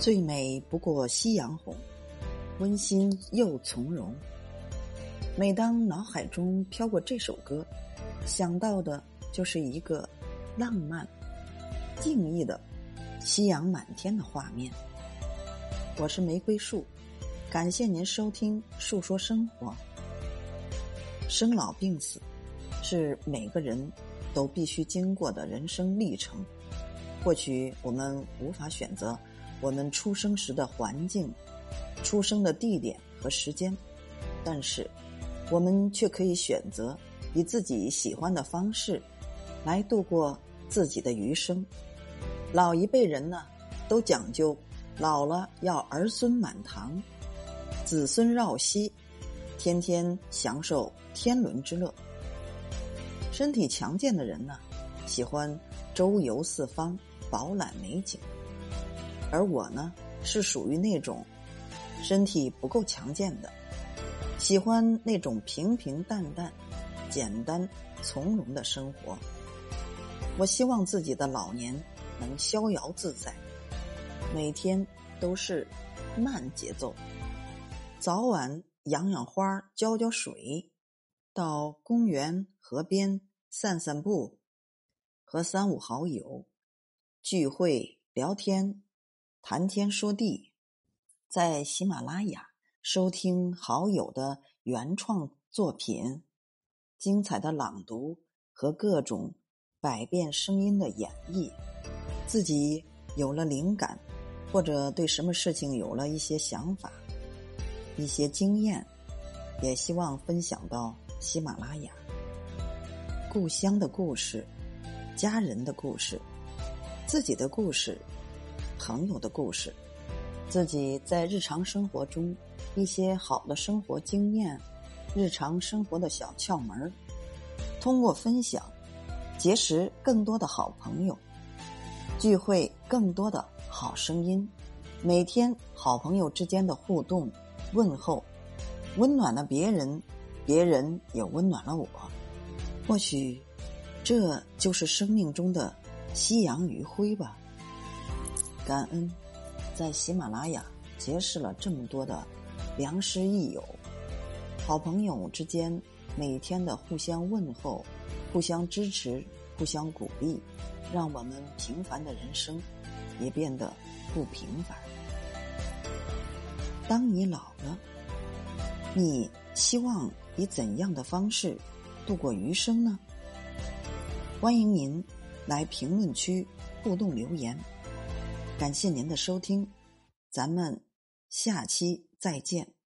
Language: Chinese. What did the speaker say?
最美不过夕阳红，温馨又从容。每当脑海中飘过这首歌，想到的就是一个浪漫、静谧的夕阳满天的画面。我是玫瑰树，感谢您收听《述说生活》。生老病死是每个人都必须经过的人生历程。或许我们无法选择。我们出生时的环境、出生的地点和时间，但是我们却可以选择以自己喜欢的方式来度过自己的余生。老一辈人呢，都讲究老了要儿孙满堂、子孙绕膝，天天享受天伦之乐。身体强健的人呢，喜欢周游四方，饱览美景。而我呢，是属于那种身体不够强健的，喜欢那种平平淡淡、简单从容的生活。我希望自己的老年能逍遥自在，每天都是慢节奏，早晚养养花、浇浇水，到公园、河边散散步，和三五好友聚会聊天。谈天说地，在喜马拉雅收听好友的原创作品、精彩的朗读和各种百变声音的演绎，自己有了灵感，或者对什么事情有了一些想法、一些经验，也希望分享到喜马拉雅。故乡的故事、家人的故事、自己的故事。朋友的故事，自己在日常生活中一些好的生活经验，日常生活的小窍门通过分享结识更多的好朋友，聚会更多的好声音，每天好朋友之间的互动问候，温暖了别人，别人也温暖了我。或许，这就是生命中的夕阳余晖吧。感恩，在喜马拉雅结识了这么多的良师益友，好朋友之间每天的互相问候、互相支持、互相鼓励，让我们平凡的人生也变得不平凡。当你老了，你希望以怎样的方式度过余生呢？欢迎您来评论区互动留言。感谢您的收听，咱们下期再见。